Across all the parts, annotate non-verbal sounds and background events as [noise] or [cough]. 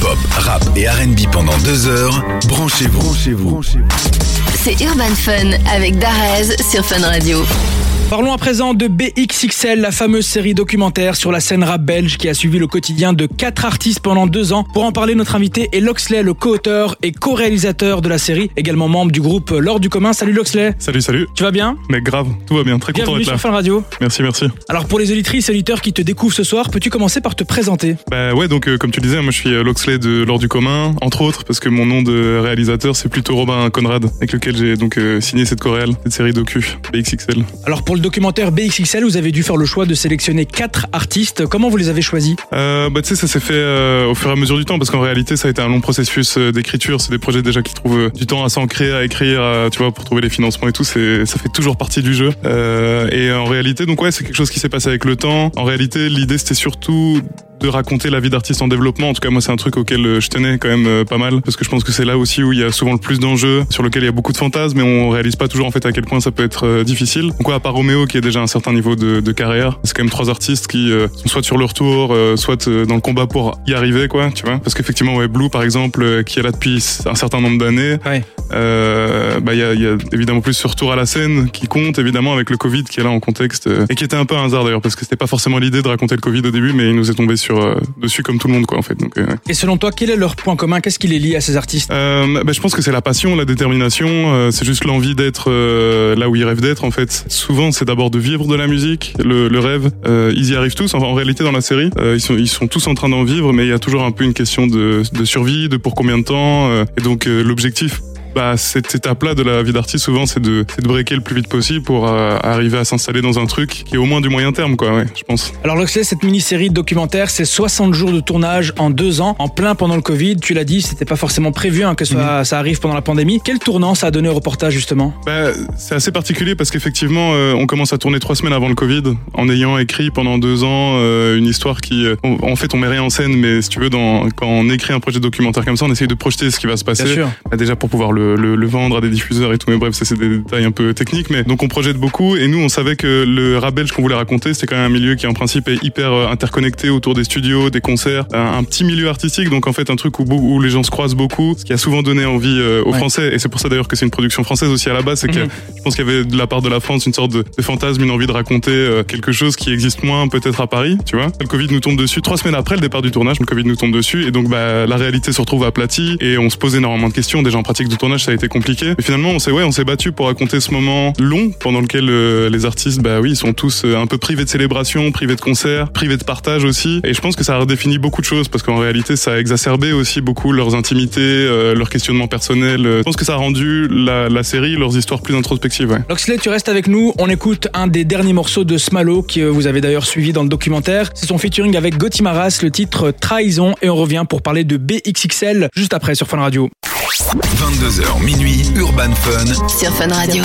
Hip-hop, rap et R&B pendant deux heures. Branchez-vous. Branchez-vous. C'est Urban Fun avec Darez sur Fun Radio. Parlons à présent de BXXL, la fameuse série documentaire sur la scène rap belge qui a suivi le quotidien de quatre artistes pendant deux ans. Pour en parler, notre invité est Loxley, le co-auteur et co-réalisateur de la série, également membre du groupe L'Or du commun. Salut Loxley. Salut, salut. Tu vas bien? Mais grave, tout va bien, très content Bienvenue d'être là. sur Fun Radio. Merci, merci. Alors pour les auditrices et auditeurs qui te découvrent ce soir, peux-tu commencer par te présenter? Bah ouais, donc euh, comme tu le disais, moi je suis euh, De L'Or du commun, entre autres, parce que mon nom de réalisateur c'est plutôt Robin Conrad, avec lequel j'ai donc euh, signé cette choréale, cette série docu, BXXL. Alors pour le documentaire BXXL, vous avez dû faire le choix de sélectionner quatre artistes. Comment vous les avez choisis? Euh, bah tu sais, ça s'est fait euh, au fur et à mesure du temps, parce qu'en réalité ça a été un long processus d'écriture, c'est des projets déjà qui trouvent du temps à s'ancrer, à écrire, à, tu vois, pour trouver les financements et tout, c'est ça fait toujours partie du jeu. Et en réalité, donc ouais, c'est quelque chose qui s'est passé avec le temps. En réalité, l'idée c'était surtout de raconter la vie d'artiste en développement. En tout cas, moi, c'est un truc auquel euh, je tenais quand même euh, pas mal parce que je pense que c'est là aussi où il y a souvent le plus d'enjeux, sur lequel il y a beaucoup de fantasmes, mais on réalise pas toujours en fait à quel point ça peut être euh, difficile. Donc, ouais, à part Roméo qui a déjà un certain niveau de, de carrière, c'est quand même trois artistes qui euh, sont soit sur leur tour, euh, soit dans le combat pour y arriver, quoi, tu vois. Parce qu'effectivement, ouais, Blue, par exemple, qui est là depuis un certain nombre d'années, Ouais. euh, bah il y a, il y a évidemment plus ce retour à la scène qui compte évidemment avec le Covid qui est là en contexte et qui était un peu un hasard d'ailleurs parce que c'était pas forcément l'idée de raconter le Covid au début mais il nous est tombé sur euh, dessus comme tout le monde quoi en fait donc euh, Et selon toi, quel est leur point commun? Qu'est-ce qui les lie à ces artistes? Euh, bah, je pense que c'est la passion, la détermination, euh, c'est juste l'envie d'être euh, là où ils rêvent d'être en fait. Souvent c'est d'abord de vivre de la musique, le, le rêve. Euh, ils y arrivent tous. Enfin, en réalité dans la série, euh, ils sont ils sont tous en train d'en vivre, mais il y a toujours un peu une question de, de survie, de pour combien de temps. euh, et donc euh, l'objectif. Bah, cette étape-là de la vie d'artiste, souvent, c'est de, de breaker le plus vite possible pour euh, arriver à s'installer dans un truc qui est au moins du moyen terme, quoi, ouais, je pense. Alors Loxley, cette mini-série documentaire, c'est 60 jours de tournage en deux ans, en plein pendant le Covid. Tu l'as dit, c'était pas forcément prévu hein, que ça, ça arrive pendant la pandémie. Quel tournant ça a donné au reportage justement? Bah, c'est assez particulier parce qu'effectivement, euh, on commence à tourner trois semaines avant le Covid, en ayant écrit pendant deux ans euh, une histoire qui, en fait, on met rien en scène, mais si tu veux, dans, quand on écrit un projet documentaire comme ça, on essaye de projeter ce qui va se passer. Bien sûr. Bah, déjà pour pouvoir le, le, le vendre à des diffuseurs et tout, mais bref, ça c'est des détails un peu techniques. Mais donc on projette beaucoup et nous, on savait que le rap belge qu'on voulait raconter, c'était quand même un milieu qui en principe est hyper euh, interconnecté autour des studios, des concerts, un, un petit milieu artistique, donc en fait un truc où, où les gens se croisent beaucoup, ce qui a souvent donné envie euh, aux Ouais. Français. Et c'est pour ça d'ailleurs que c'est une production française aussi à la base, c'est que Mhm. je pense qu'il y avait de la part de la France une sorte de, de fantasme, une envie de raconter euh, quelque chose qui existe moins peut-être à Paris, tu vois. Le Covid nous tombe dessus trois semaines après le départ du tournage, le Covid nous tombe dessus et donc bah la réalité se retrouve aplatie et on se pose énormément de questions. Déjà en pratique de tournage ça a été compliqué. Et finalement on s'est ouais on s'est battu pour raconter ce moment long pendant lequel euh, les artistes bah oui ils sont tous euh, un peu privés de célébration, privés de concerts, privés de partage aussi. Et je pense que ça a redéfini beaucoup de choses parce qu'en réalité ça a exacerbé aussi beaucoup leurs intimités, euh, leurs questionnements personnels. Je pense que ça a rendu la, la série, leurs histoires plus introspectives. Ouais. Loxley, tu restes avec nous. On écoute un des derniers morceaux de Smalo que vous avez d'ailleurs suivi dans le documentaire. C'est son featuring avec Gauthier Maras, le titre Trahison. Et on revient pour parler de BXXL juste après sur Fun Radio. 22h minuit, Urban Fun. Sur Fun Radio.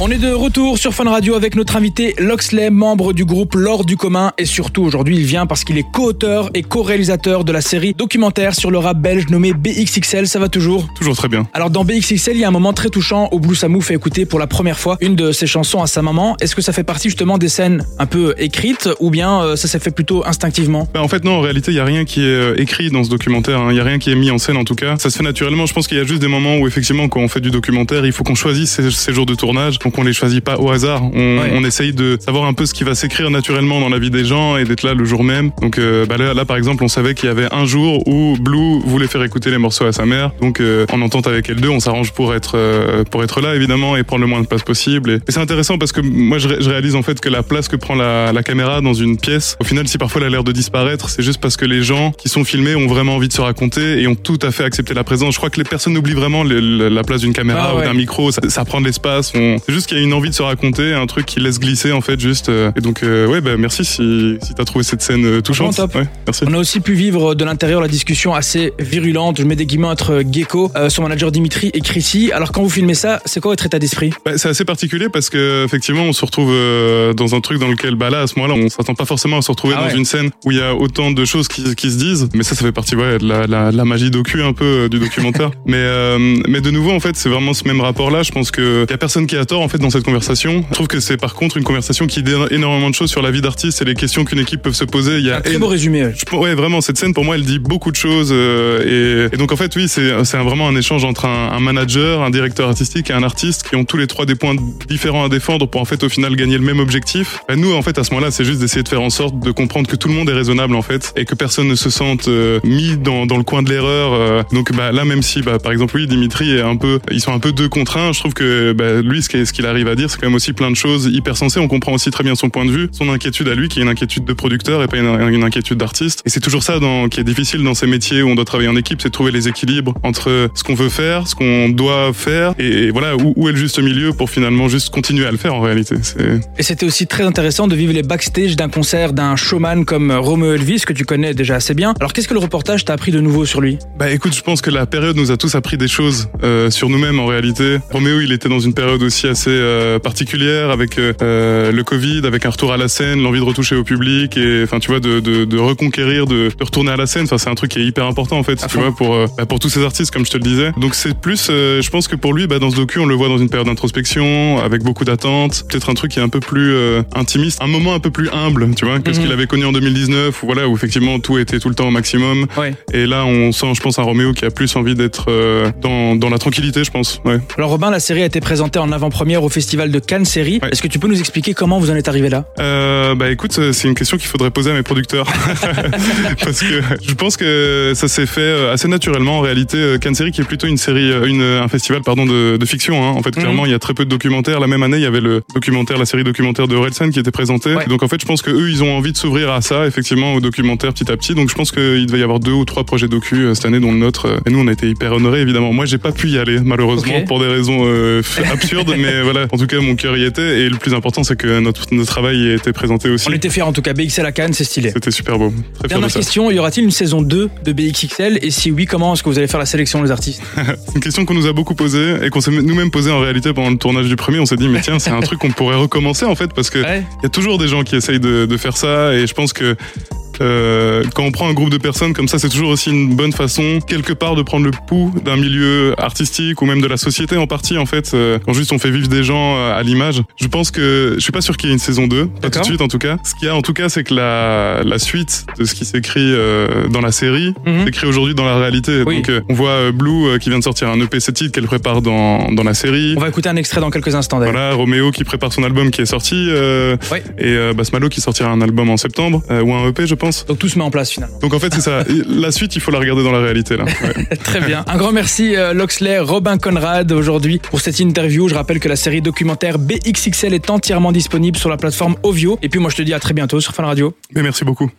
On est de retour sur Fun Radio avec notre invité Loxley, membre du groupe L'Or du commun. Et surtout, aujourd'hui, il vient parce qu'il est co-auteur et co-réalisateur de la série documentaire sur le rap belge nommé BXXL. Ça va toujours? Toujours très bien. Alors dans BXXL, il y a un moment très touchant où Blue Samou fait écouter pour la première fois une de ses chansons à sa maman. Est-ce que ça fait partie justement des scènes un peu écrites ou bien euh, ça s'est fait plutôt instinctivement? Bah, en fait, non, en réalité, il y a rien qui est euh, écrit dans ce documentaire. hein. Il y a rien qui est mis en scène, en tout cas. Ça se fait naturellement. Je pense qu'il y a juste des moments où, effectivement, quand on fait du documentaire, il faut qu'on choisisse ces jours de tournage. Donc, on les choisit pas au hasard. On, Ouais. on essaye de savoir un peu ce qui va s'écrire naturellement dans la vie des gens et d'être là le jour même. Donc, euh, bah, là, là, par exemple, on savait qu'il y avait un jour où Blue voulait faire écouter les morceaux à sa mère. Donc, euh, en entente avec elle deux, on s'arrange pour être euh, pour être là, évidemment, et prendre le moins de place possible. Et, et c'est intéressant parce que moi, je, ré- je réalise en fait que la place que prend la, la caméra dans une pièce, au final, si parfois elle a l'air de disparaître, c'est juste parce que les gens qui sont filmés ont vraiment envie de se raconter et ont tout à fait accepté la présence. Je crois que les personnes oublient vraiment le- le- la place d'une caméra Ah ouais. ou d'un micro. Ça, ça prend de l'espace. On... C'est juste qu'il y a une envie de se raconter, un truc qui laisse glisser en fait juste. euh, Et donc, euh, ouais, bah merci si, si t'as trouvé cette scène euh, touchante. Top. Ouais, merci. On a aussi pu vivre de l'intérieur la discussion assez virulente, je mets des guillemets entre Gecko, euh, son manager Dimitri et Chrissy. Alors quand vous filmez ça, c'est quoi votre état d'esprit? Bah, c'est assez particulier parce que effectivement on se retrouve euh, dans un truc dans lequel bah là à ce moment-là on s'attend pas forcément à se retrouver Ah dans une scène où il y a autant de choses qui, qui se disent mais ça ça fait partie ouais, de la, la, la magie docu un peu euh, du documentaire [laughs] mais euh, mais de nouveau en fait c'est vraiment ce même rapport là je pense que y a personne qui a tort en fait dans cette conversation. Je trouve que c'est par contre une conversation qui dit énormément de choses sur la vie d'artiste et les questions qu'une équipe peut se poser. Il y a Un très beau résumé. ouais. je- ouais, vraiment, cette scène pour moi, elle dit beaucoup de choses. euh, et, et donc en fait, oui, c'est vraiment un échange entre un, un manager, un directeur artistique et un artiste qui ont tous les trois des points différents à défendre pour en fait au final gagner le même objectif. Bah, nous, en fait, à ce moment-là, c'est juste d'essayer de faire en sorte de comprendre que tout le monde est raisonnable en fait et que personne ne se sente euh, mis dans, dans le coin de l'erreur. euh. donc bah, là, même si, bah, par exemple, oui, Dimitri est un peu, ils sont un peu deux contre un. Je trouve que bah, lui, ce qu'il ce qu'il arrive à dire, c'est quand même aussi plein de choses hyper sensées. On comprend aussi très bien son point de vue, son inquiétude à lui, qui est une inquiétude de producteur et pas une, une inquiétude d'artiste. Et c'est toujours ça dans, qui est difficile dans ces métiers où on doit travailler en équipe, c'est de trouver les équilibres entre ce qu'on veut faire, ce qu'on doit faire, et, et voilà où, où est le juste milieu pour finalement juste continuer à le faire en réalité. Et c'était aussi très intéressant de vivre les backstage d'un concert d'un showman comme Romeo Elvis, que tu connais déjà assez bien. Alors qu'est-ce que le reportage t'a appris de nouveau sur lui? Bah écoute, je pense que la période nous a tous appris des choses euh, sur nous-mêmes en réalité. Roméo, il était dans une période aussi assez euh, particulière avec euh, euh, le Covid, avec un retour à la scène, l'envie de retoucher au public et enfin tu vois de, de, de reconquérir, de, de retourner à la scène. Enfin c'est un truc qui est hyper important en fait, À tu fond. vois pour euh, bah, pour tous ces artistes comme je te le disais. Donc c'est plus, euh, je pense que pour lui, bah, dans ce docu, on le voit dans une période d'introspection, avec beaucoup d'attentes, peut-être un truc qui est un peu plus euh, intimiste, un moment un peu plus humble, tu vois, que ce Mhm. qu'il avait connu en 2019, où voilà où effectivement tout était tout le temps au maximum. Ouais. Et là, on sent, je pense, un Roméo qui a plus envie d'être euh, dans, dans la tranquillité, je pense. Ouais. Alors Robin, la série a été présentée en avant-première au festival de Cannes Série. Ouais. Est-ce que tu peux nous expliquer comment vous en êtes arrivé là? Euh, bah écoute, euh, c'est une question qu'il faudrait poser à mes producteurs. [laughs] [laughs] Parce que je pense que ça s'est fait euh, assez naturellement. En réalité, Cannes Série, qui est plutôt une série, une, un festival pardon, de, de fiction. Hein. En fait, Mhm. clairement, il y a très peu de documentaires. La même année, il y avait le documentaire, la série documentaire de Orelsan qui était présentée. Ouais. Donc en fait, je pense que eux, ils ont envie de s'ouvrir à ça, effectivement, au documentaire petit à petit. Donc je pense qu'il devait y avoir deux ou trois projets docu cette année, dont le nôtre. Et nous, on a été hyper honorés, évidemment. Moi, j'ai pas pu y aller, malheureusement, pour des raisons euh, [laughs] absurdes. mais voilà, en tout cas, mon cœur y était. Et le plus important, c'est que notre, notre travail y a été présenté aussi. On était fiers en tout cas, BXL à Cannes, c'est stylé. C'était super beau. Très de Dernière question, y aura-t-il une saison 2 de BXXL Et si oui, comment est-ce que vous allez faire la sélection des artistes? [laughs] C'est une question qu'on nous a beaucoup posée et qu'on s'est nous-mêmes posé en réalité pendant le tournage du premier. On s'est dit, mais tiens, c'est un [laughs] truc qu'on pourrait recommencer en fait parce que Ouais. il y a toujours des gens qui essayent de, de faire ça et je pense que euh, quand on prend un groupe de personnes comme ça, c'est toujours aussi une bonne façon, quelque part, de prendre le pouls d'un milieu artistique ou même de la société en partie, en fait, euh, quand juste on fait vivre des gens euh, à l'image. Je pense que, je suis pas sûr qu'il y ait une saison 2, pas tout de suite en tout cas. Ce qu'il y a en tout cas, c'est que la, la suite de ce qui s'écrit euh, dans la série, Mhm. s'écrit aujourd'hui dans la réalité. Oui. Donc, euh, on voit Blue qui vient de sortir un EP 7 titres qu'elle prépare dans, dans la série. On va écouter un extrait dans quelques instants d'ailleurs. Voilà, Roméo qui prépare son album qui est sorti, euh, Ouais. et Basmalo qui sortira un album en septembre, ou un EP je pense. Donc tout se met en place finalement. Donc en fait c'est ça, la suite il faut la regarder dans la réalité là. Ouais. [laughs] Très bien. Un grand merci euh, Loxley, Robin Conrad aujourd'hui pour cette interview. Je rappelle que la série documentaire BXXL est entièrement disponible sur la plateforme Ovio. Et puis moi je te dis à très bientôt sur Fun Radio. Mais merci beaucoup.